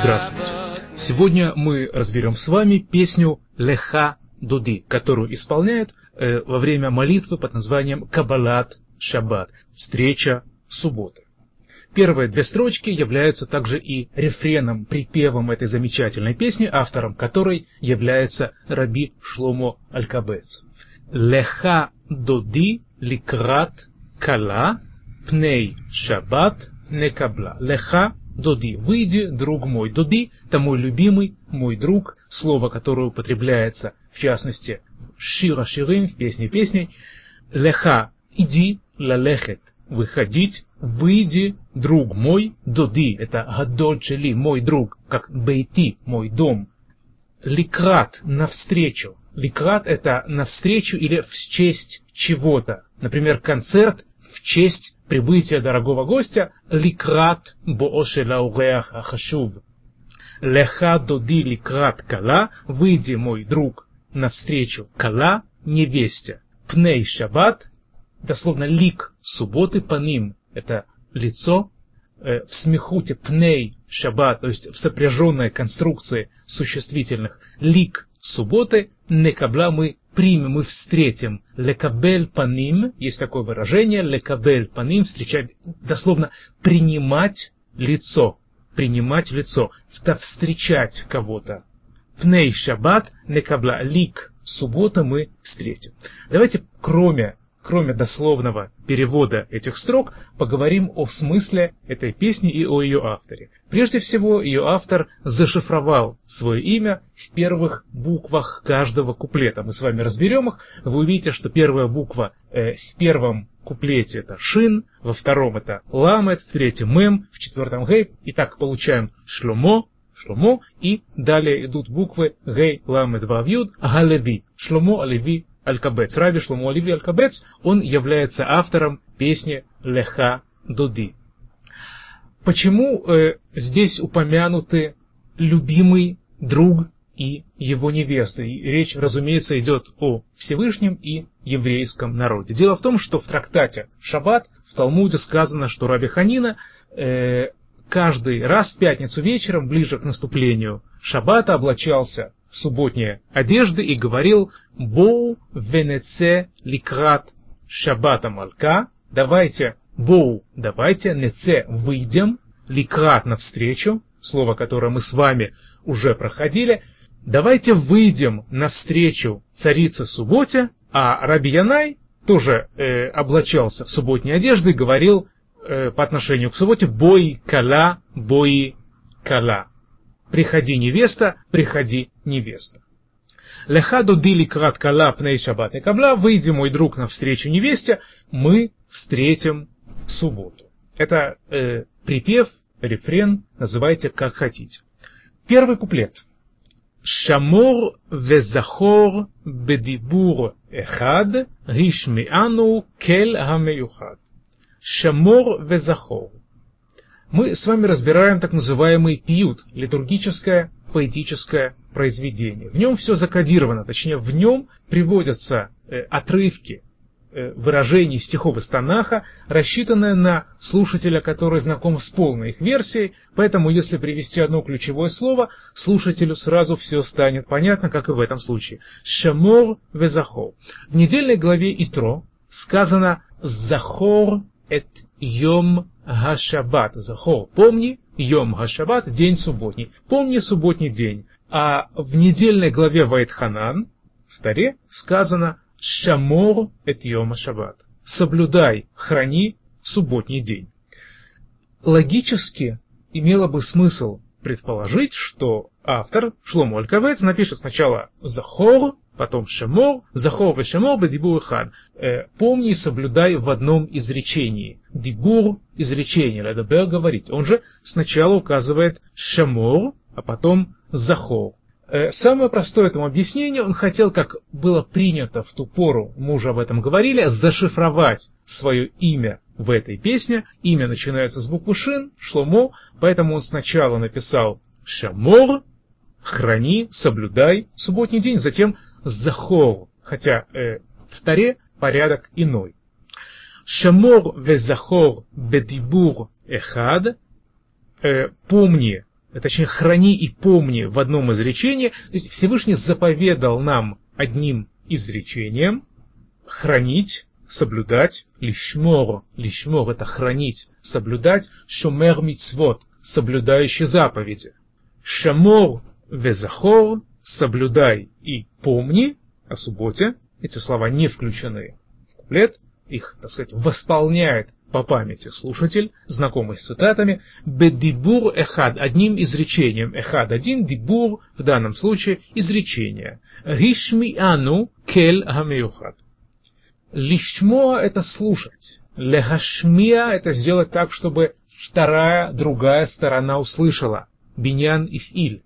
Здравствуйте. Сегодня мы разберем с вами песню Леха Дуди, которую исполняют э, во время молитвы под названием Кабалат Шаббат, встреча субботы. Первые две строчки являются также и рефреном, припевом этой замечательной песни, автором которой является Раби Шломо Алькабец. Леха Доди Ликрат Кала Пней Шаббат Некабла. Леха Доди. Выйди, друг мой. Доди – это мой любимый, мой друг, слово, которое употребляется, в частности, Шира Ширим, в песне песней. Леха – иди, лалехет – выходить, выйди, друг мой. Доди – это гадольчели, мой друг, как бейти, мой дом. Ликрат – навстречу. Ликрат – это навстречу или в честь чего-то. Например, концерт в честь прибытия дорогого гостя ликрат боошеля уреах ахашув. Леха доди ликрат кала, выйди, мой друг, навстречу кала, невесте. Пней шаббат, дословно лик субботы по ним, это лицо, э, в смехуте пней шаббат, то есть в сопряженной конструкции существительных лик субботы, некабла мы примем, мы встретим. Лекабель паним, есть такое выражение, лекабель паним, встречать, дословно принимать лицо, принимать лицо, встречать кого-то. Пней шаббат, некабла лик, суббота мы встретим. Давайте, кроме кроме дословного перевода этих строк, поговорим о смысле этой песни и о ее авторе. Прежде всего, ее автор зашифровал свое имя в первых буквах каждого куплета. Мы с вами разберем их. Вы увидите, что первая буква э, в первом куплете это шин, во втором это ламет, в третьем мем, в четвертом гей. И так получаем шломо, шломо, и далее идут буквы гей, ламет, вавьюд, галеви, шломо, алеви, Аль-Кабец. Раби Шлому Оливи Аль-Кабец, он является автором песни Леха Дуди. Почему э, здесь упомянуты любимый друг и его невеста? И речь, разумеется, идет о Всевышнем и еврейском народе. Дело в том, что в трактате Шаббат в Талмуде сказано, что Раби Ханина э, каждый раз в пятницу вечером, ближе к наступлению Шаббата, облачался субботние одежды и говорил «Боу венеце ликрат шаббата малка». Давайте, боу, давайте, неце, выйдем, ликрат навстречу, слово, которое мы с вами уже проходили. Давайте выйдем навстречу царице субботе, а Раби Янай тоже э, облачался в субботние одежды и говорил э, по отношению к субботе «бой кала, бой кала». Приходи, невеста, приходи, невеста. Лехаду дили крат кала пней шаббат кабла, выйди, мой друг, навстречу невесте, мы встретим субботу. Это э, припев, рефрен, называйте как хотите. Первый куплет. Шамор везахор бедибур эхад, ришмиану кель хамеюхад. Шамор везахор мы с вами разбираем так называемый пьют, литургическое поэтическое произведение. В нем все закодировано, точнее в нем приводятся э, отрывки э, выражений стихов из Танаха, рассчитанные на слушателя, который знаком с полной их версией, поэтому если привести одно ключевое слово, слушателю сразу все станет понятно, как и в этом случае. Шамор везахор. В недельной главе Итро сказано «Захор эт йом Гашабат, захор, помни, Йом Гашабат, день субботний, помни субботний день. А в недельной главе Вайтханан, в Таре, сказано Шамор эт Йом Шаббат. Соблюдай, храни субботний день. Логически имело бы смысл предположить, что автор Шломо Алькавец напишет сначала Захор, потом Шемор, Захор и Шемор бедибур хан. Э, помни и соблюдай в одном изречении. Дибур – изречение, ледабер – говорить. Он же сначала указывает Шемор, а потом Захор. Э, самое простое этому объяснение, он хотел, как было принято в ту пору, мы уже об этом говорили, зашифровать свое имя в этой песне. Имя начинается с буквы Шин, Шломо, поэтому он сначала написал Шамор, храни, соблюдай субботний день, затем захор, хотя э, в Таре порядок иной. Шамор везахор бедибур эхад, э, помни, точнее храни и помни в одном изречении, то есть Всевышний заповедал нам одним изречением хранить, соблюдать, лишмор, лишмор это хранить, соблюдать, шумер мицвод, соблюдающий заповеди. Шамор везахор, соблюдай и помни о субботе, эти слова не включены в куплет, их, так сказать, восполняет по памяти слушатель, знакомый с цитатами, бедибур эхад, одним изречением, эхад один, дибур, в данном случае, изречение. Ришми ану кель хамиюхад. Лишмо – это слушать. Лехашмия – это сделать так, чтобы вторая, другая сторона услышала. Биньян и филь.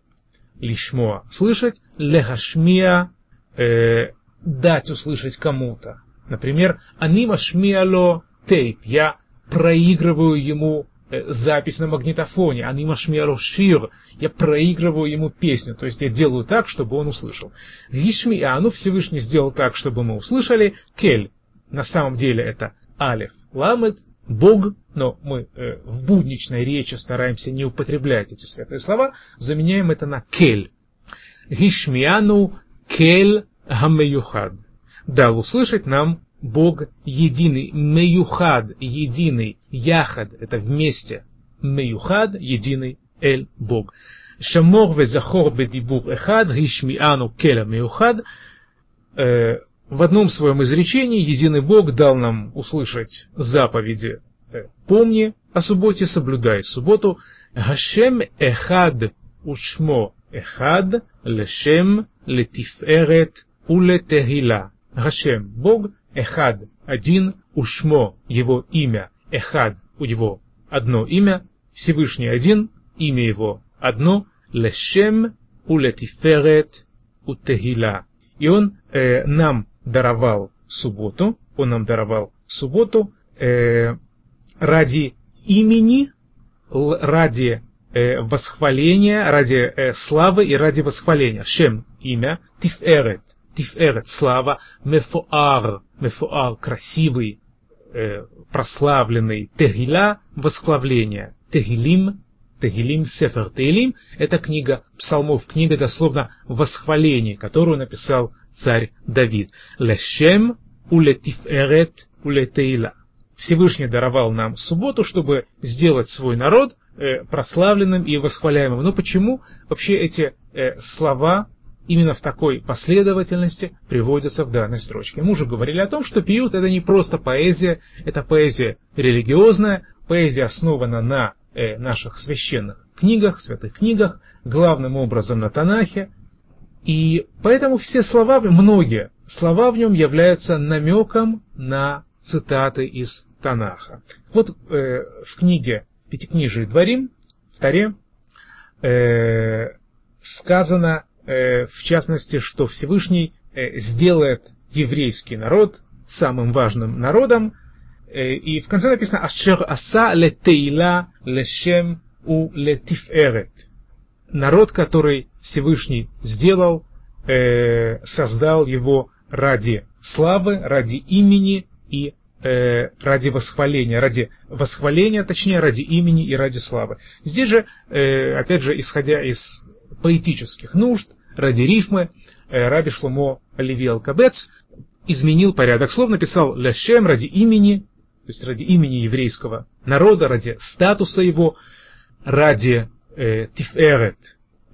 Лишмо – слышать. Лехашмия э, – дать услышать кому-то. Например, анима шмиало тейп. Я проигрываю ему э, запись на магнитофоне, анима шмиало шир. Я проигрываю ему песню. То есть я делаю так, чтобы он услышал. Гишмиану Всевышний сделал так, чтобы мы услышали. Кель. На самом деле это алиф. Ламет. Бог, но мы э, в будничной речи стараемся не употреблять эти святые слова, заменяем это на кель. Гишмиану кель хамеюхад. Дал услышать нам Бог единый, меюхад, единый, яхад, это вместе, меюхад, единый, эль, Бог. Шамор везахор бедибур эхад, гишмиану келя меюхад. Э, в одном своем изречении единый Бог дал нам услышать заповеди «Помни о субботе, соблюдай субботу». Гашем эхад ушмо эхад лешем летиферет улетехила. Гашем – Бог, Эхад – один, Ушмо – его имя, Эхад – у него одно имя, Всевышний один, имя его одно, Лешем улетиферет утехила. И он э, нам даровал субботу, он нам даровал субботу э, ради имени, ради э, восхваления, ради э, славы и ради восхваления. Шем – имя, Тиферет Тиферет, слава, мефуар, мефуар, красивый, э, прославленный, тегиля, восхваление, тегилим, тегилим, сефер тегилим, это книга псалмов, книга дословно восхваления, которую написал царь Давид. Лешем уле тиферет уле теила. Всевышний даровал нам субботу, чтобы сделать свой народ э, прославленным и восхваляемым. Но почему вообще эти э, слова именно в такой последовательности приводятся в данной строчке. Мы уже говорили о том, что пиют это не просто поэзия, это поэзия религиозная, поэзия основана на э, наших священных книгах, святых книгах, главным образом на Танахе, и поэтому все слова, многие слова в нем являются намеком на цитаты из Танаха. Вот э, в книге Пятикнижие Дворим, в Таре, э, сказано Э, в частности, что Всевышний э, сделает еврейский народ самым важным народом, э, и в конце написано «Ашер аса летейла лешем у летиферет». Народ, который Всевышний сделал, создал его ради славы, ради имени и ради восхваления, ради восхваления, точнее, ради имени и ради славы. Здесь же, опять же, исходя из поэтических нужд, ради рифмы, э, Раби Шломо Оливи Алкабец изменил порядок слов, написал «ляшем» ради имени, то есть ради имени еврейского народа, ради статуса его, ради э, тиферет,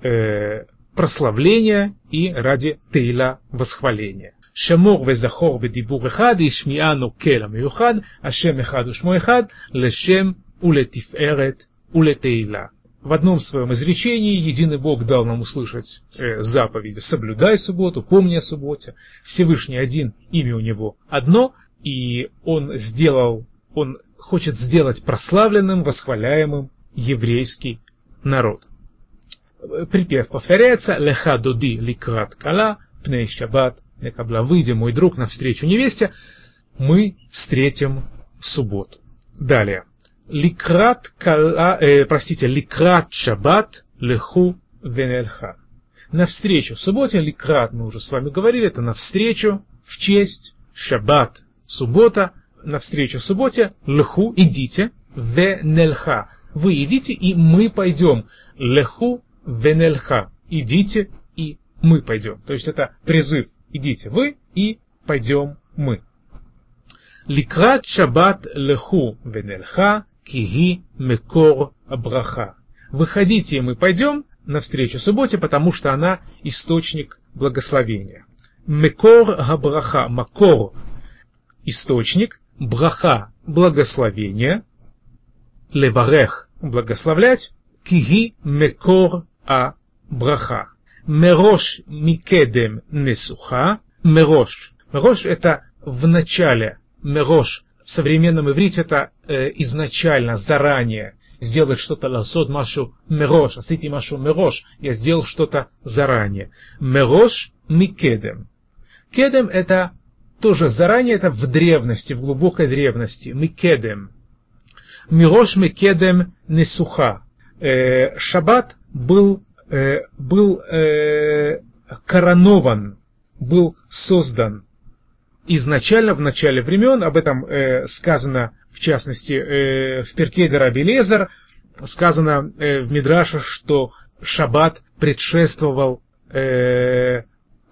э, прославления и ради тейла восхваления. שמור וזכור בדיבור אחד, השמיענו כל המיוחד, השם אחד ושמו אחד, לשם ולתפארת ולתהילה. В одном своем изречении единый Бог дал нам услышать э, заповеди «Соблюдай субботу, помни о субботе». Всевышний один, имя у него одно, и он сделал, он хочет сделать прославленным, восхваляемым еврейский народ. Припев повторяется «Леха дуди ликрат кала, пней шаббат некабла». «Выйди, мой друг, навстречу невесте, мы встретим субботу». Далее. Ликрат, кала, э, простите, ликрат шаббат леху венельха. Навстречу субботе, ликрат, мы уже с вами говорили, это навстречу, в честь, шаббат, суббота, навстречу субботе, лху, идите, венельха. Вы идите, и мы пойдем. Леху венельха. Идите, и мы пойдем. То есть это призыв. Идите вы, и пойдем мы. Ликрат шаббат леху венельха, киги мекор браха. Выходите, и мы пойдем навстречу субботе, потому что она источник благословения. Мекор габраха, макор – источник, браха – благословение, леварех – благословлять, киги мекор а браха. Мерош микедем несуха, мерош. Мерош – это в начале, мерош в современном иврите это э, изначально, заранее. Сделать что-то ласот машу мерош, асити машу мерош. Я сделал что-то заранее. Мерош микедем. Кедем это тоже заранее, это в древности, в глубокой древности. Микедем. Мирош микедем несуха. Э, шаббат был, э, был э, коронован, был создан изначально в начале времен, об этом э, сказано в частности э, в Перке Раби Лезер, сказано в Мидраше, что Шаббат предшествовал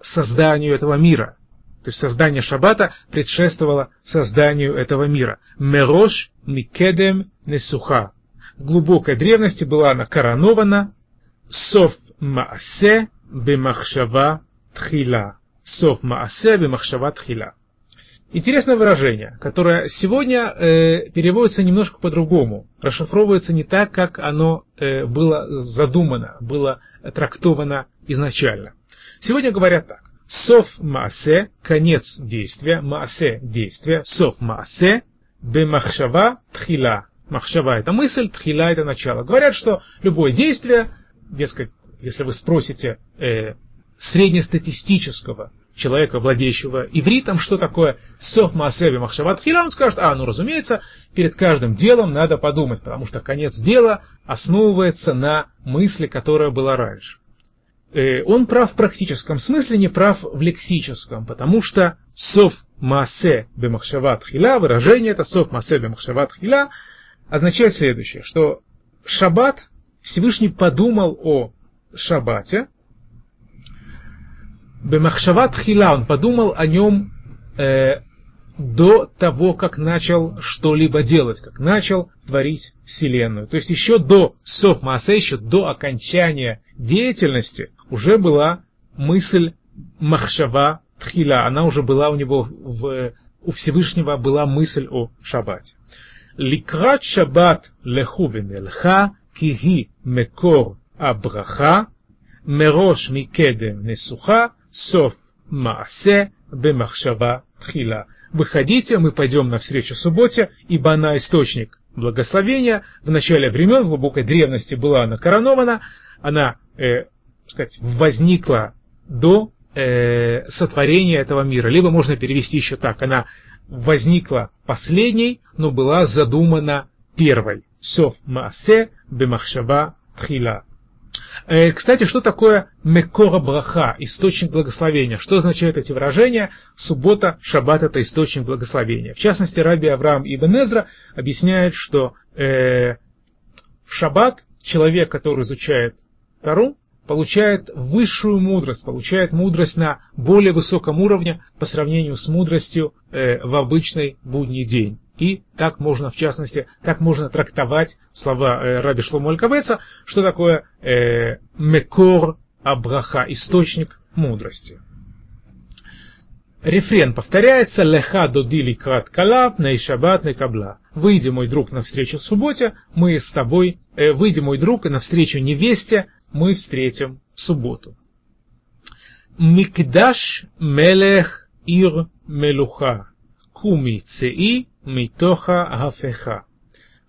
созданию этого мира. То есть создание Шаббата предшествовало созданию этого мира. Мерош микедем несуха. В глубокой древности была она коронована. Сов маасе бемахшава тхила. Сов маасе бемахшава тхила. Интересное выражение, которое сегодня э, переводится немножко по-другому, расшифровывается не так, как оно э, было задумано, было трактовано изначально. Сегодня говорят так. Сов маасе, конец действия, маасе действия, сов маасе, бемахшава тхила. Махшава это мысль, тхила это начало. Говорят, что любое действие, дескать, если вы спросите э, среднестатистического человека, владеющего ивритом, что такое соф маасеви махшават хила, он скажет, а, ну, разумеется, перед каждым делом надо подумать, потому что конец дела основывается на мысли, которая была раньше. Э, он прав в практическом смысле, не прав в лексическом, потому что соф маасе бемахшават хила, выражение это соф маасе бемахшават хила, означает следующее, что шаббат, Всевышний подумал о шаббате, Бемахшават хила, он подумал о нем э, до того, как начал что-либо делать, как начал творить Вселенную. То есть еще до Соф еще до окончания деятельности уже была мысль Махшава Тхила, она уже была у него, в, у Всевышнего была мысль о Шаббате. Ликрат Шаббат леху венелха, киги мекор абраха, мерош микедем несуха, Сов Маасе Бемахшава Тхила. Выходите, мы пойдем навстречу субботе, ибо она источник благословения. В начале времен, в глубокой древности была она коронована, она, э, сказать, возникла до э, сотворения этого мира. Либо можно перевести еще так, она возникла последней, но была задумана первой. Сов Маасе Бемахшава Тхила. Э, кстати, что такое мекора браха, источник благословения? Что означают эти выражения? Суббота, шаббат – это источник благословения. В частности, Раби Авраам Ибн Эзра объясняет, что э, в шаббат человек, который изучает Тару, получает высшую мудрость, получает мудрость на более высоком уровне по сравнению с мудростью э, в обычный будний день. И так можно, в частности, так можно трактовать слова э, Раби Алькавеца, что такое э, мекор абраха, источник мудрости. Рефрен повторяется «Леха додили крат калаб, нейшабат кабла». «Выйди, мой друг, навстречу субботе, мы с тобой, э, выйди, мой друг, и навстречу невесте мы встретим субботу». Микдаш мелех ир мелуха, куми цеи Митоха Гафеха.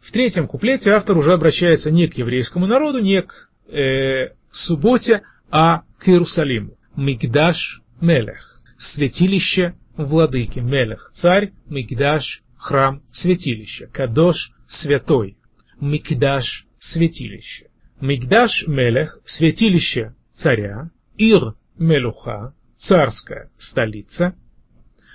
В третьем куплете автор уже обращается не к еврейскому народу, не к э, субботе, а к Иерусалиму. Мигдаш Мелех. Святилище владыки. Мелех. Царь. Мигдаш. Храм. Святилище. Кадош. Святой. Мигдаш. Святилище. Мигдаш Мелех. Святилище царя. Ир Мелуха. Царская столица.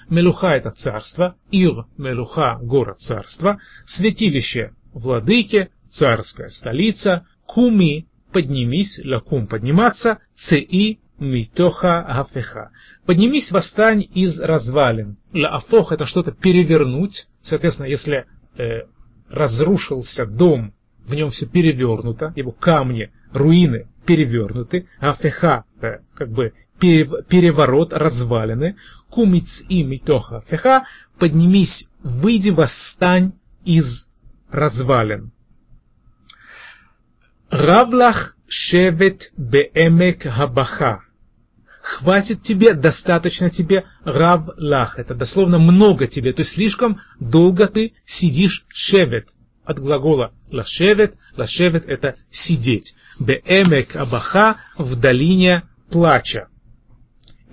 Мелуха – это царство, Ир – Мелуха – город царства, святилище владыке, царская столица, куми, поднимись, лакум подниматься, ци, митоха гафеха. Поднимись, восстань из развалин. Лаафох это что-то перевернуть. Соответственно, если э, разрушился дом, в нем все перевернуто, его камни, руины перевернуты, афеха, как бы переворот, развалины, кумиц и митоха феха, поднимись, выйди, восстань из развалин. Равлах шевет беэмек хабаха. Хватит тебе, достаточно тебе, рав лах. Это дословно много тебе, то есть слишком долго ты сидишь шевет. От глагола лашевет. Лашевет это сидеть. Беэмек абаха в долине плача.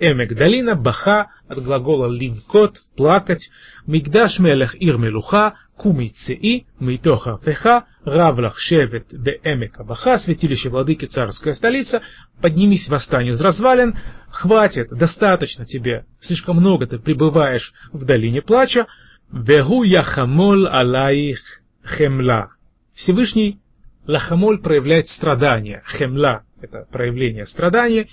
Эмек долина, баха от глагола ливкот, плакать. Мигдаш мелех ир мелуха, кумицеи, митоха феха, равлах шевет беэмек абаха, святилище владыки царская столица, поднимись восстань из развалин, хватит, достаточно тебе, слишком много ты пребываешь в долине плача, вегу яхамол алаих хемла. Всевышний лахамоль проявляет страдания, хемла – это проявление страдания,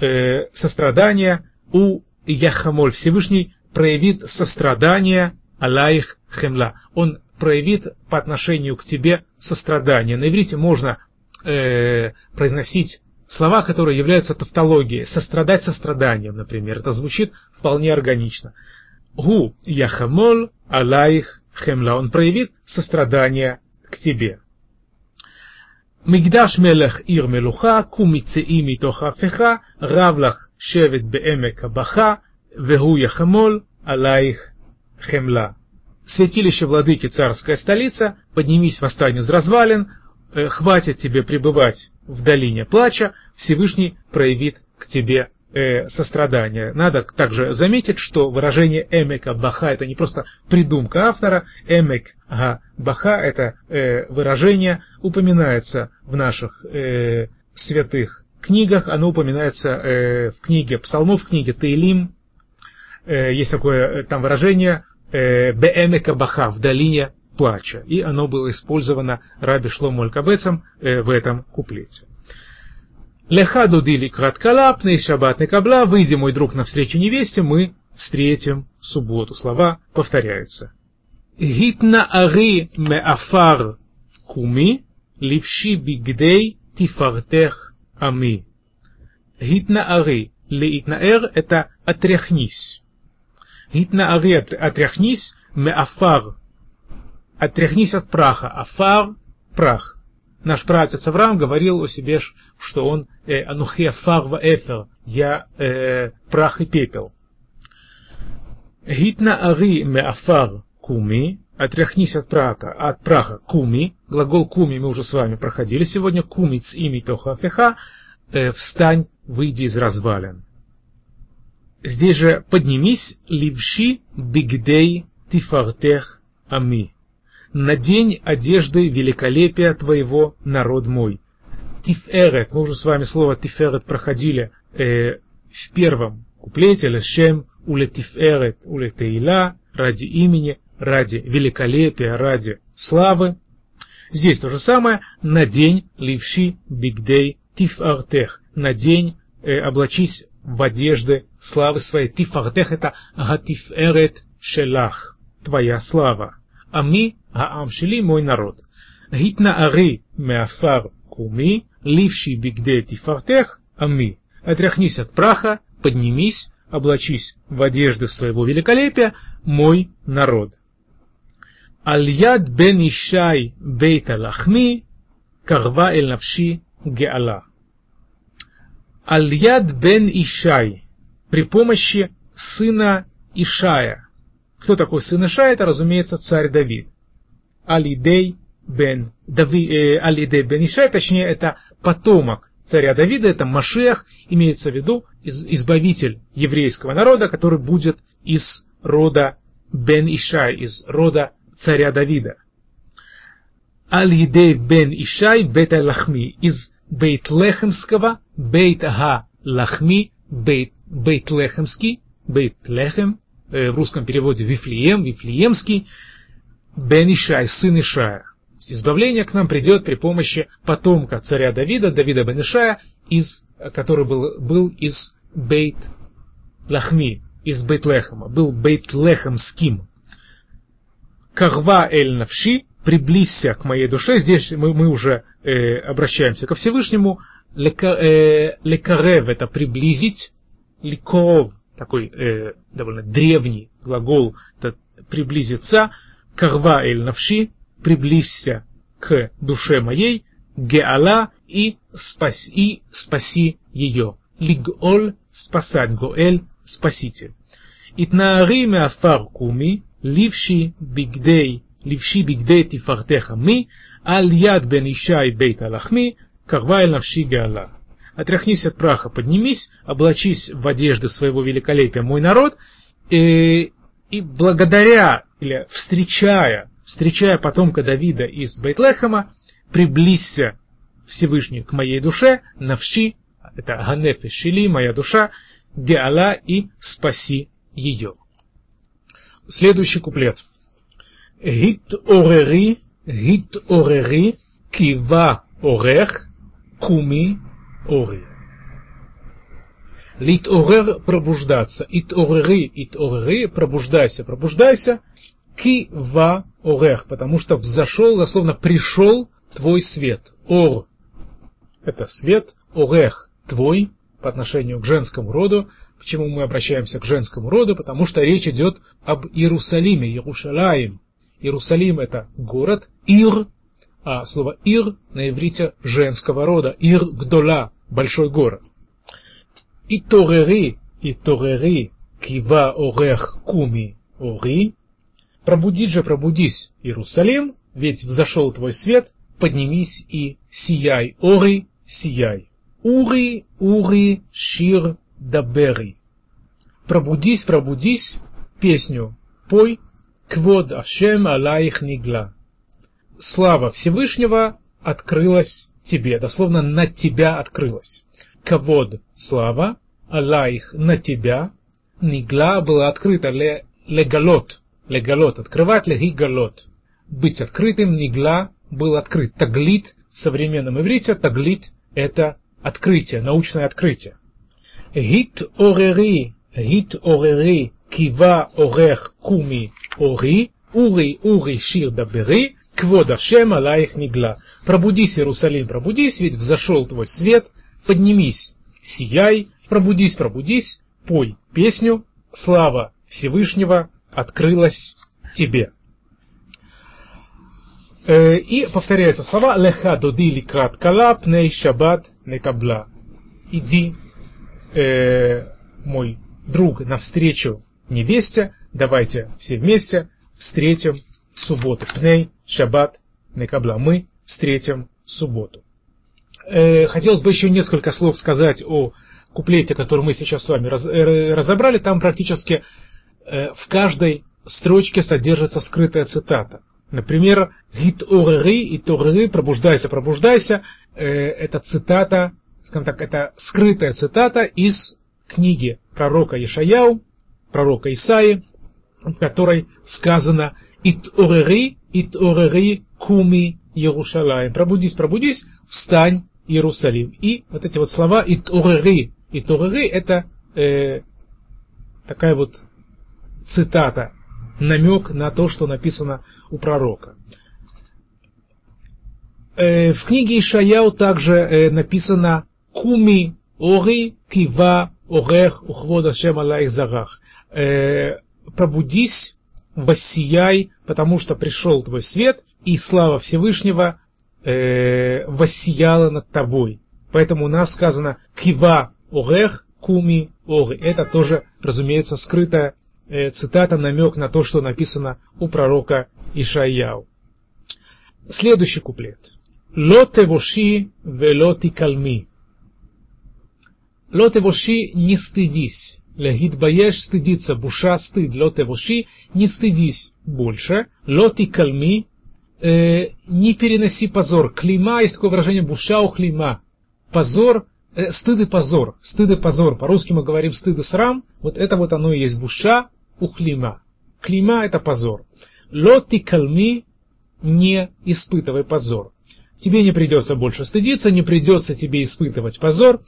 э, сострадания у Яхамоль. Всевышний проявит сострадание Аллаих Хемла. Он проявит по отношению к тебе сострадание. На иврите можно э, произносить слова, которые являются тавтологией. Сострадать состраданием, например. Это звучит вполне органично. Гу Яхамоль Аллаих Хемла. Он проявит сострадание к тебе. מקדש מלך עיר מלוכה, קום מצאי מתוך ההפכה, רב לך שבט בעמק הבכה, והוא יחמול עלייך хемла. Святилище владыки царская столица, поднимись восстань из развалин, э, хватит тебе пребывать в долине плача, Всевышний проявит к тебе э, сострадания. Надо также заметить, что выражение эмека баха это не просто придумка автора, эмек баха это э, выражение упоминается в наших э, святых книгах, оно упоминается э, в книге псалмов, в книге Таилим, э, есть такое э, там выражение э, беэмека баха в долине плача, и оно было использовано Раби Шлому Алькабецом э, в этом куплете. Леха дудили краткала, пней шаббат кабла, выйди, мой друг, навстречу невесте, мы встретим субботу. Слова повторяются. Гитна ари меафар куми, ливши бигдей тифартех ами. Гитна ари, леитнаэр – это отряхнись. Гитна ари – отряхнись, меафар – отряхнись от праха, афар – прах. Наш праотец Авраам говорил о себе, что он э, анухия фарва эфер, я э, прах и пепел. Гитна ари меафар куми, отряхнись от праха, от праха куми, глагол куми мы уже с вами проходили сегодня, кумиц ими тоха феха, э, встань, выйди из развалин. Здесь же поднимись, ливши бигдей тифартех ами надень одежды великолепия твоего, народ мой. Тиферет, мы уже с вами слово тиферет проходили э, в первом куплете, лешем, уле тиферет, уле тейла, ради имени, ради великолепия, ради славы. Здесь то же самое, надень ливши бигдей тифартех, надень, э, облачись в одежды славы своей. Тифартех это гатиферет шелах, твоя слава. Ами העם שלי, мой народ. התנערי מעפר קומי, ливший бигде тифартех, ами. Отряхнись от праха, поднимись, облачись в одежды своего великолепия, мой народ. Аль-яд бен Ишай бейта лахми, карва эль навши геала. Аль-яд бен Ишай, при помощи сына Ишая. Кто такой сын Ишая? Это, разумеется, царь Давид. Алидей бен Дави, э, Алидей бен Ишай, точнее это потомок царя Давида, это Машех, имеется в виду из, избавитель еврейского народа, который будет из рода бен Ишай, из рода царя Давида. Алидей бен Ишай бета лахми, из Бейтлехемского, Бейт-Ага Лахми, Бейт, Бейтлехемский, Бейтлехем, э, в русском переводе Вифлеем, Вифлеемский, Бен Ишай, сын Ишая. Избавление к нам придет при помощи потомка царя Давида, Давида Бенешая, из, который был, был из Бейт Лахми, из Бейтлехема, был Бейтлехемским. Кахва эль навши, приблизься к моей душе. Здесь мы, мы уже э, обращаемся ко Всевышнему. Лекарев э, это приблизить. Ликоров такой э, довольно древний глагол, это приблизиться. Карва эль навши, приблизься к душе моей. Геала и спаси, спаси ее. Лиголь спасать, Гоэль спаситель. Итнаари меафар куми, ливши бигдей, ливши бигдей тифартеха ми, аль яд бен ишай бейт алахми, карвай навши гаала. Отряхнись от праха, поднимись, облачись в одежды своего великолепия, мой народ, и, и благодаря, или встречая, встречая потомка Давида из Бейтлехема, приблизься Всевышний к моей душе, навши, это ганеф и шили, моя душа, геала и спаси ее. Следующий куплет. Гит орери, гит орери, кива орех, куми ори. Лит орер пробуждаться. Ит орери, ит орери, пробуждайся, пробуждайся. Кива орех, потому что взошел, дословно пришел твой свет. Ор – это свет, орех – твой, по отношению к женскому роду. Почему мы обращаемся к женскому роду? Потому что речь идет об Иерусалиме, Иерушалаим. Иерусалим это город, Ир, а слово Ир на иврите женского рода, Ир Гдола, большой город. И Торери, и Торери, Кива Орех Куми Ори, пробудись же, пробудись, Иерусалим, ведь взошел твой свет, поднимись и сияй, Ори, сияй. Ури, Ури, Шир, Дабери. Пробудись, пробудись, песню пой, Квод Ашем Алаих Нигла. Слава Всевышнего открылась тебе, дословно на тебя открылась. Кавод – слава, Алаих – на тебя, Нигла была открыта, ле, легалот, легалот, открывать, легигалот. Быть открытым, Нигла был открыт. Таглит в современном иврите, таглит – это открытие, научное открытие. Гит орери, гит орери, кива орех куми ори, ури ури шир дабери, квод Ашем алаих нигла. Пробудись, Иерусалим, пробудись, ведь взошел твой свет, поднимись, сияй, пробудись, пробудись, пой песню, слава Всевышнего открылась тебе. Э, и повторяются слова «Леха доди ликрат кала пней шаббат некабла». Иди, э, мой друг, навстречу невесте, давайте все вместе встретим субботу. Пней, шаббат, некабла. Мы встретим субботу. Э, хотелось бы еще несколько слов сказать о куплете, который мы сейчас с вами раз, э, разобрали. Там практически в каждой строчке содержится скрытая цитата. Например, «Гит орери» и «торери» «пробуждайся, пробуждайся» э, это цитата, скажем так, это скрытая цитата из книги пророка Ишаяу, пророка Исаи, в которой сказано «Ит орери, ит орери куми Иерушалаем». Пробудись, пробудись, встань, Иерусалим. И вот эти вот слова «ит орери», «ит орери» это э, такая вот цитата намек на то, что написано у пророка. Э, в книге Ишаяу также э, написано «Куми ори кива орех ухвода шем алаих зарах». Э, «Пробудись, воссияй, потому что пришел твой свет, и слава Всевышнего воссияла над тобой». Поэтому у нас сказано «Кива орех куми ори». Это тоже, разумеется, скрытая цитата, намек на то, что написано у пророка Ишаяу. Следующий куплет. Ло тевоши вело тикальми. Ло тевоши не стыдись. Легит баеш стыдиться, буша стыд. Ло тевоши не стыдись больше. Ло тикальми э, не переноси позор. Клима, есть такое выражение буша у клима. Позор э, стыд и позор, стыд и позор. По-русски мы говорим стыд и срам. Вот это вот оно и есть буша, у клима. Это позор. Лоти калми не испытывай позор. Тебе не придется больше стыдиться, не придется тебе испытывать позор.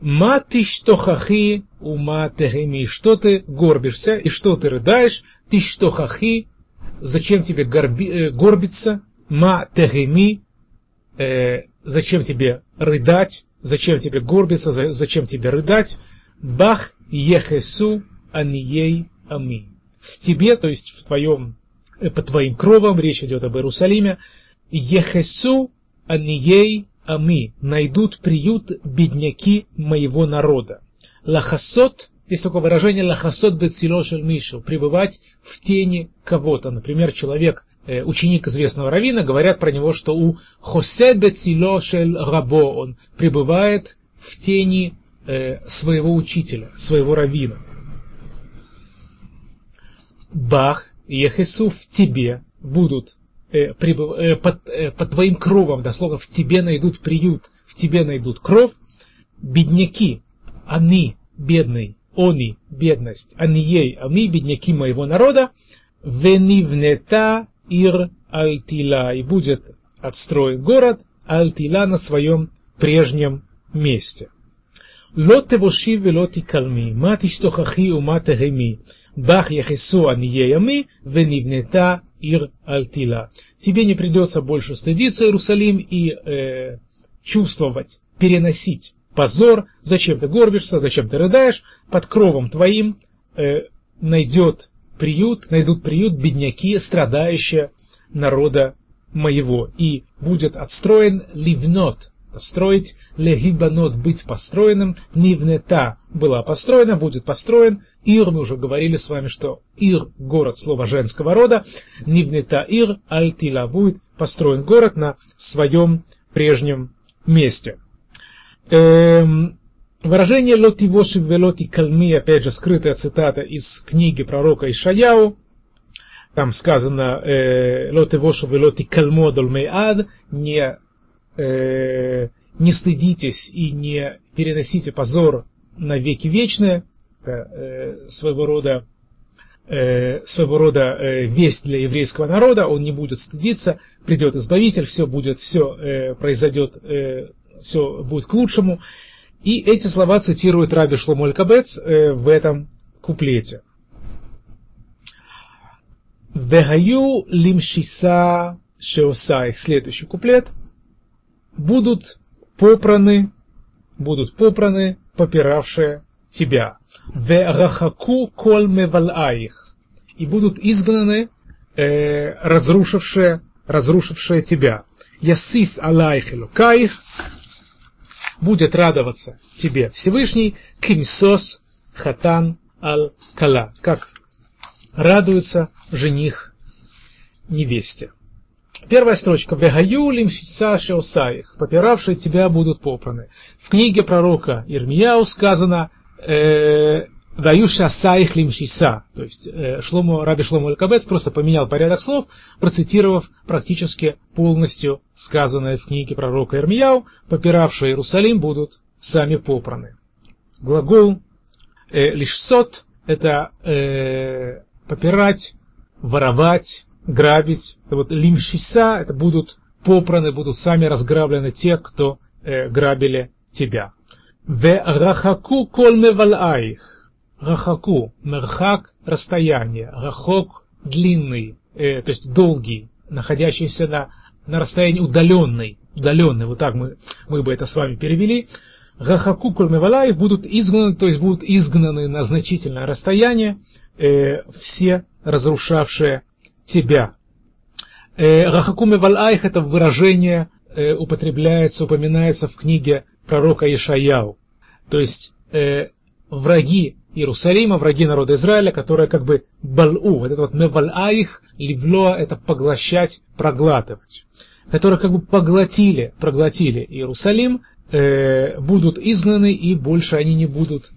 Ма ты что хахи, ума тегеми, что ты горбишься и что ты рыдаешь, ты что хахи, зачем тебе горби, э, горбиться, ма тегеми, э, зачем тебе рыдать, зачем тебе горбиться, зачем тебе рыдать, бах ехесу анией ами. В тебе, то есть в твоем, э, по твоим кровам, речь идет об Иерусалиме, ехесу анией ами, найдут приют бедняки моего народа. Лахасот, есть такое выражение лахасот бецилошель мишу, пребывать в тени кого-то. Например, человек, э, ученик известного равина, говорят про него, что у хосе бецилошель рабо, он пребывает в тени э, своего учителя, своего равина. Бах и Яхесу в тебе будут э, прибыв, э, под, э, под твоим кровом, дословно, в тебе найдут приют, в тебе найдут кров, бедняки, они, бедный, они, бедность, они ей, а мы бедняки моего народа, венивнета ир альтила, и будет отстроен город альтила на своем прежнем месте. Лотевоши велоти калми, мат иштохахи умат Бах яхису аньеями, венивнета ир альтила. Тебе не придется больше стыдиться, Иерусалим, и э, чувствовать, переносить позор, зачем ты горбишься, зачем ты рыдаешь, под кровом твоим э, найдет приют, найдут приют бедняки, страдающие народа моего, и будет отстроен ливнот, строить легибанот, быть построенным, нивнета была построена, будет построен, ир, мы уже говорили с вами, что ир, город, слово женского рода, нивнета ир, альтила, будет построен город на своем прежнем месте. Эм, выражение лоти воши велоти кальми, опять же, скрытая цитата из книги пророка Ишаяу, там сказано э, лоти воши велоти кальмо ад, не э, не стыдитесь и не переносите позор на веки вечные, это э, своего рода э, своего рода э, весть для еврейского народа, он не будет стыдиться, придет избавитель, все будет, все э, произойдет, э, все будет к лучшему. И эти слова цитирует Раби Шломоль Кабец э, в этом куплете. Вегаю лимшиса шеосаих. Следующий куплет – будут попраны, будут попраны, попиравшие тебя. Верахаку коль мевалаих. И будут изгнаны, э, разрушившие, разрушившие тебя. Ясис алайх элукаих. Будет радоваться тебе Всевышний. Кимсос хатан ал кала. Как радуется жених невесте. Первая строчка. Вегаюлим шица осаих. Попиравшие тебя будут попраны. В книге пророка Ирмияу сказано Ваюша Саих Лимшиса. То есть э, Шломо, Раби Шломо Алькабец просто поменял порядок слов, процитировав практически полностью сказанное в книге пророка Ирмияу, попиравшие Иерусалим будут сами попраны. Глагол э, лишсот это э, попирать, воровать, грабить. Это вот лимшиса, это будут попраны, будут сами разграблены те, кто э, грабили тебя. Рахаку кол мевалаих. Рахаку, мерхак, расстояние. Рахок, длинный, э, то есть долгий, находящийся на, на расстоянии удаленный. Удаленный, вот так мы, мы бы это с вами перевели. Рахаку кол мевалаих будут изгнаны, то есть будут изгнаны на значительное расстояние э, все разрушавшие тебя. Э, Рахакуме Валайх это выражение э, употребляется, упоминается в книге пророка Ишаяу. То есть э, враги Иерусалима, враги народа Израиля, которые как бы балу, вот это вот мевалаих, ливло, это поглощать, проглатывать, которые как бы поглотили, проглотили Иерусалим, э, будут изгнаны и больше они не будут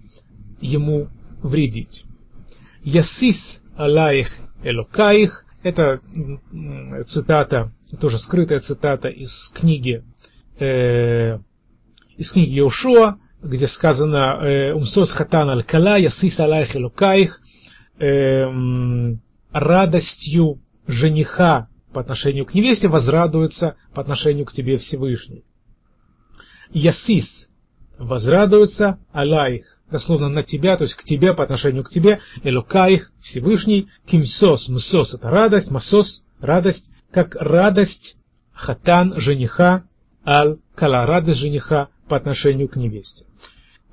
ему вредить. Ясис алаих элокаих, это цитата, тоже скрытая цитата из книги, э, из книги Иошуа, где сказано э, «Умсос хатан аль-кала, ясис алайх элукаих», э, радостью жениха по отношению к невесте, возрадуется по отношению к тебе Всевышний. Ясис возрадуется алаих, дословно на тебя, то есть к тебе по отношению к тебе, элукаих, Всевышний, кимсос, мсос это радость, масос, радость, как радость хатан, жениха, аль кала, радость жениха по отношению к невесте.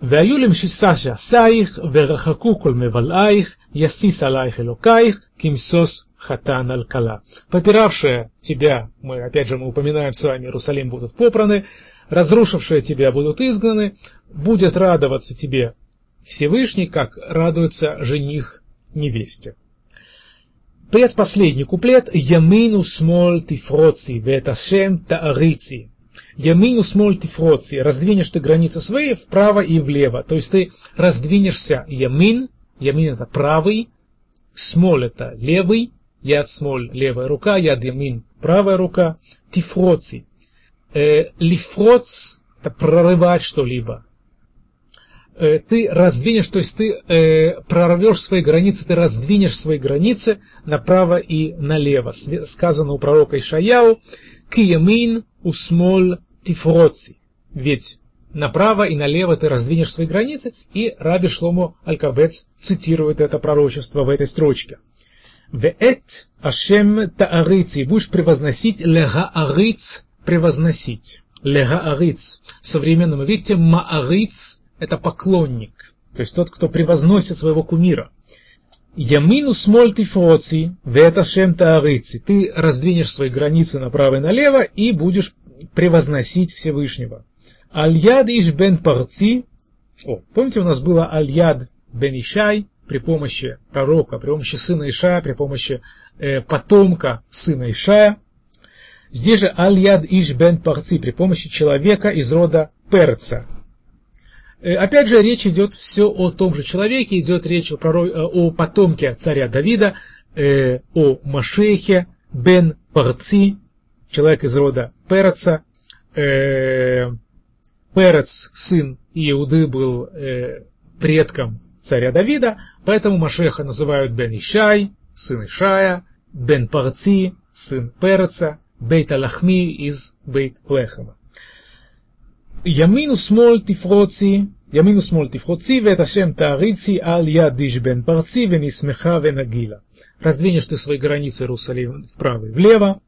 והיו למשיסה שעשייך, ורחקו כל מבלעייך, יסיס עלייך אלוקייך, כמסוס хатан аль-кала. Попиравшие тебя, мы опять же мы упоминаем с вами, Иерусалим будут попраны, разрушившие тебя будут изгнаны, будет радоваться тебе Всевышний, как радуется жених невесте. Предпоследний куплет «Ямину смоль тифроци, веташем таарици». Ямину смоль тифроци. Раздвинешь ты границы свои вправо и влево. То есть ты раздвинешься ямин, ямин это правый, смоль это левый, яд смоль левая рука, яд ямин правая рука, тифроци. Э, лифроц это прорывать что-либо. Э, ты раздвинешь, то есть ты э, прорвешь свои границы, ты раздвинешь свои границы направо и налево. Сказано у пророка Ишаяу, киямин усмоль тифроци. Ведь направо и налево ты раздвинешь свои границы, и Раби Шломо Алькавец цитирует это пророчество в этой строчке. Веэт ашем таарици, будешь превозносить легаариц, превозносить. Легаариц. В современном видите, маариц это поклонник, то есть тот, кто превозносит своего кумира. Ямину смоль тифроци, вета шем таарици. Ты раздвинешь свои границы направо и налево и будешь превозносить Всевышнего. Аль-Яд Иш бен Парци. О, помните, у нас было Аль-Яд бен Ишай при помощи пророка, при помощи сына Ишая, при помощи э, потомка сына Ишая. Здесь же Аль-Яд Иш бен Парци при помощи человека из рода Перца. Э, опять же, речь идет все о том же человеке, идет речь о, пророк, э, о потомке царя Давида, э, о Машехе бен Парци, человек из рода Перца. Перец, сын Иуды, был предком царя Давида, поэтому Машеха называют бен Ишай, сын Ишая, бен Парци, сын Перца, Бейт Алахми из Бейт Лехема. ימין ושמאל תפרוצי, ימין ושמאל תפרוצי, ואת השם תעריצי על יד איש בן פרצי, ונשמחה ונגילה. Раздвинешь ты свои границы Иерусалима вправо и влево,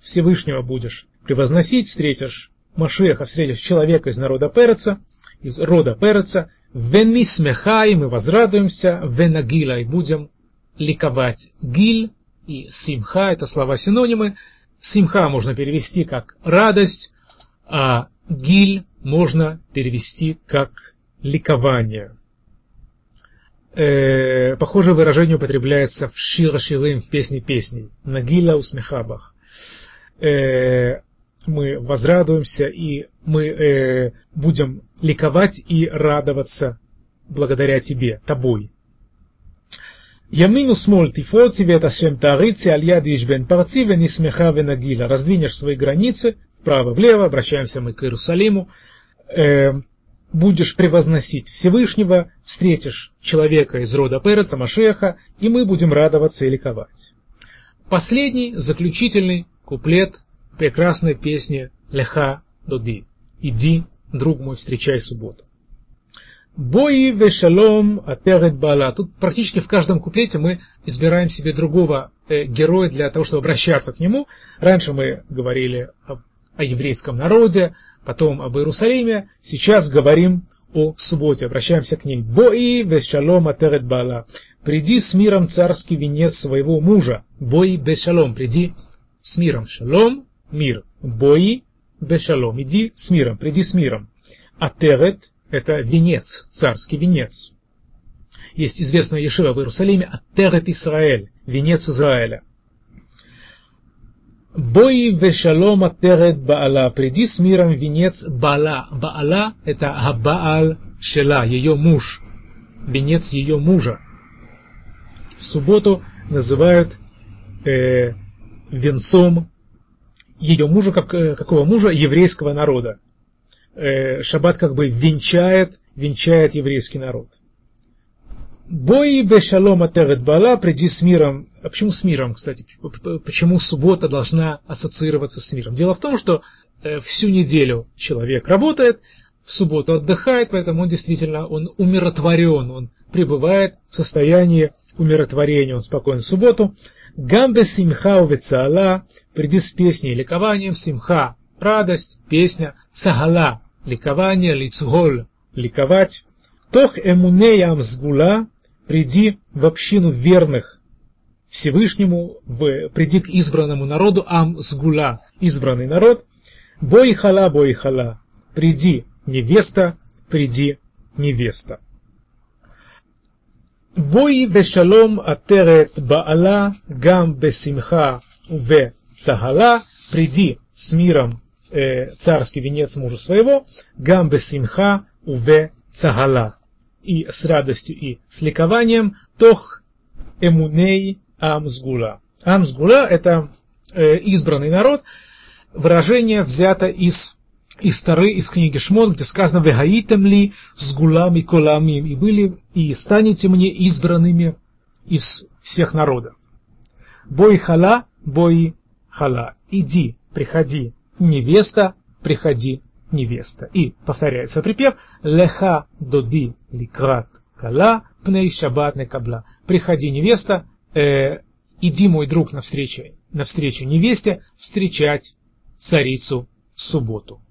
Всевышнего будешь превозносить, встретишь Машеха, встретишь человека из народа Переца, из рода Переца, венисмехай, мы возрадуемся, венагила, и будем ликовать. Гиль и симха – это слова-синонимы. Симха можно перевести как радость, а Гиль можно перевести как ликование. Э, похожее выражение употребляется в Шира Ширим, в песне песней. Нагила усмехабах. Э, мы возрадуемся и мы э, будем ликовать и радоваться благодаря тебе, тобой. Ямину смоль тифоци вет ашем тарици аль яд бен парци венисмеха венагила. Раздвинешь свои границы, вправо-влево, обращаемся мы к Иерусалиму, э, будешь превозносить Всевышнего, встретишь человека из рода Переца, Машеха, и мы будем радоваться и ликовать. Последний, заключительный куплет прекрасной песни Леха Доди. «Иди, друг мой, встречай субботу». Бои вешалом атерет бала. Тут практически в каждом куплете мы избираем себе другого э, героя для того, чтобы обращаться к нему. Раньше мы говорили об о еврейском народе, потом об Иерусалиме, сейчас говорим о субботе, обращаемся к ней. Бои вешалом атерет бала. Приди с миром царский венец своего мужа. Бои бешалом. Приди с миром. Шалом, мир. Бои бешалом. Иди с миром, приди с миром. Атерет – это венец, царский венец. Есть известная Ешива в Иерусалиме Атерет Исраэль, венец Израиля. Бои вешалом атерет баала. Приди с миром венец баала. Баала – это Абаал Шела, ее муж. Венец ее мужа. В субботу называют э, венцом ее мужа, как, какого мужа? Еврейского народа. Э, шаббат как бы венчает, венчает еврейский народ. Бои бешалом атерет бала, приди с миром. А почему с миром, кстати? Почему суббота должна ассоциироваться с миром? Дело в том, что э, всю неделю человек работает, в субботу отдыхает, поэтому он действительно он умиротворен, он пребывает в состоянии умиротворения, он спокоен в субботу. Гамбе симха увецаала, приди с песней ликованием, симха, радость, песня, цагала, ликование, лицголь, ликовать. Тох эмунеям сгула, приди в общину верных Всевышнему, в, приди к избранному народу, ам сгула, избранный народ, бой хала, бой хала, приди невеста, приди невеста. בואי בשלום עטרת בעלה גם בשמחה ובצהלה, приди с миром э, царский венец мужа своего, гам бесимха уве цагала, и с радостью и с ликованием, тох эмуней амсгула. Амсгула – это э, избранный народ, выражение взято из из Тары, из книги Шмот, где сказано «Вегаитем ли с гулами коламим» и были, и станете мне избранными из всех народов. Бой хала, бой хала. Иди, приходи, невеста, приходи, невеста. И повторяется припев «Леха доди ликрат кала, пней шаббат некабла. Приходи, невеста, э, иди, мой друг, навстречу, навстречу невесте, встречать царицу в субботу.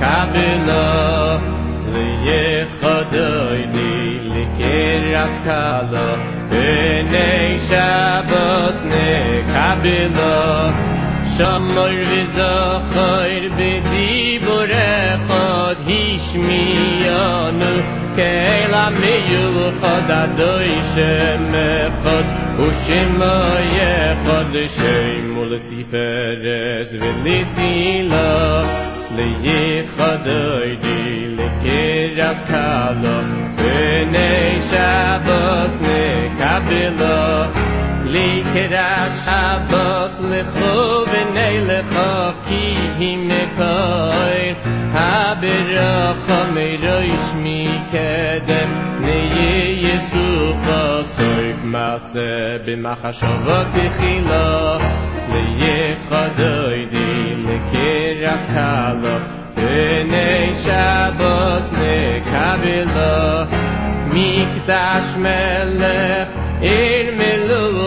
Kabilo, שבוס נקבלו. שמור וזכור בדיבור אחד השמיענו Kela miyu chod adoy shem echod Ushima yechod shem ulesiferes velisila Leyichadoy di lekiras kalo B'nei Shabbos nekabilo Likiras Shabbos lecho v'nei lecho ki himekoir Habiracha meiroish מקדם נהיה יסוך סויב מעשה במחשבות תחילה ליחדוי די לקרס קלו בני שבוס נקבלו מקדש מלך עיר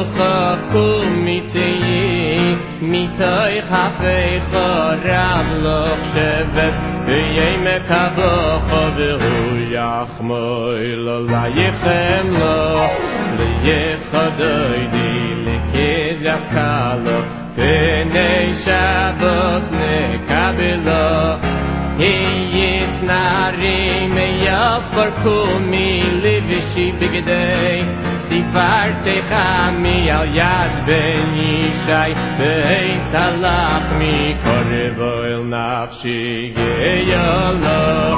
מלוכה קומיתי מתוך הפך רב לוך שבס ויהי מקבוך והוא יחמוי לו ליחם לו ליחדוי די לקדס קלו פני שבוס נקבלו Heyis narim yapar kumi livishi סיפרתי לך מי על יד בן ישי ואיס הלך מקורבו אל נפשי גאי אולו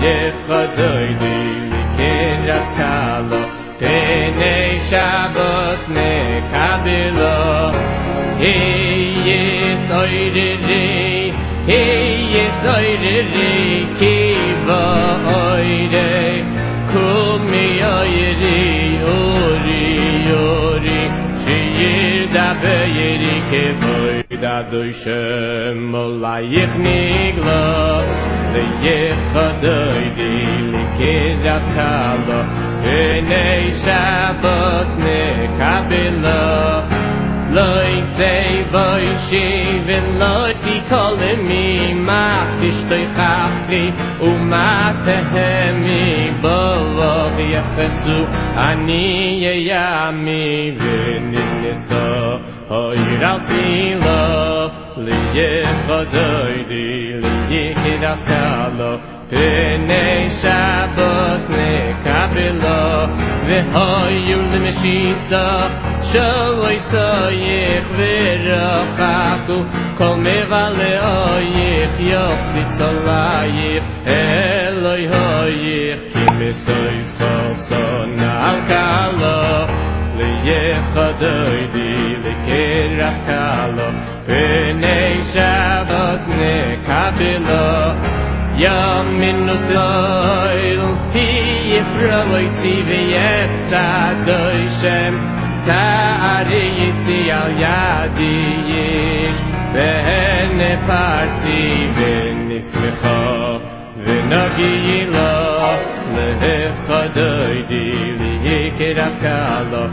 ליחודוי די לכן רסקה לו תנאי שבוס נקבלו היי יסוי רירי היי יסוי רירי כיבו אוי ve yeri ke voy da doyshe molay khniglo de ye khoday di ke jaskalo e nei shabos ne kabelo loy sei voy shi ve loy ti kole mi ma ti shtoy khafi u ma te he mi bo Jesus ani ye ami venin so hoy rabin lo le ye khodoy di le ye khidas kalo penei shabbos ne kapelo ve yul meshisa, mishisa shoy so kol me vale hoy ye khosi solay eloy hoy al kalo. raskalo pene shabos ne kapilo yom minus oil ti yefroi ti vyes adoishem ta ari yitzi al yadi yish behene parti venismicho venogi yilo lehech adoidili dike das galo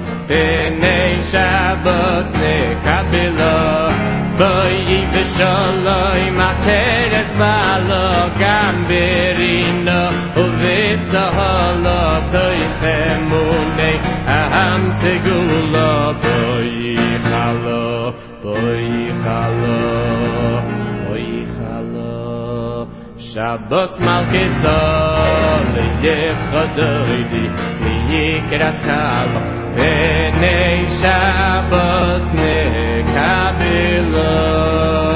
in ei shabos ne kapilo boy i de materes balo gamberino u vetsa halo toy aham a ham segulo boy i khalo boy i khalo boy i khalo shabos י קראסן אין זייבסנע קאפילע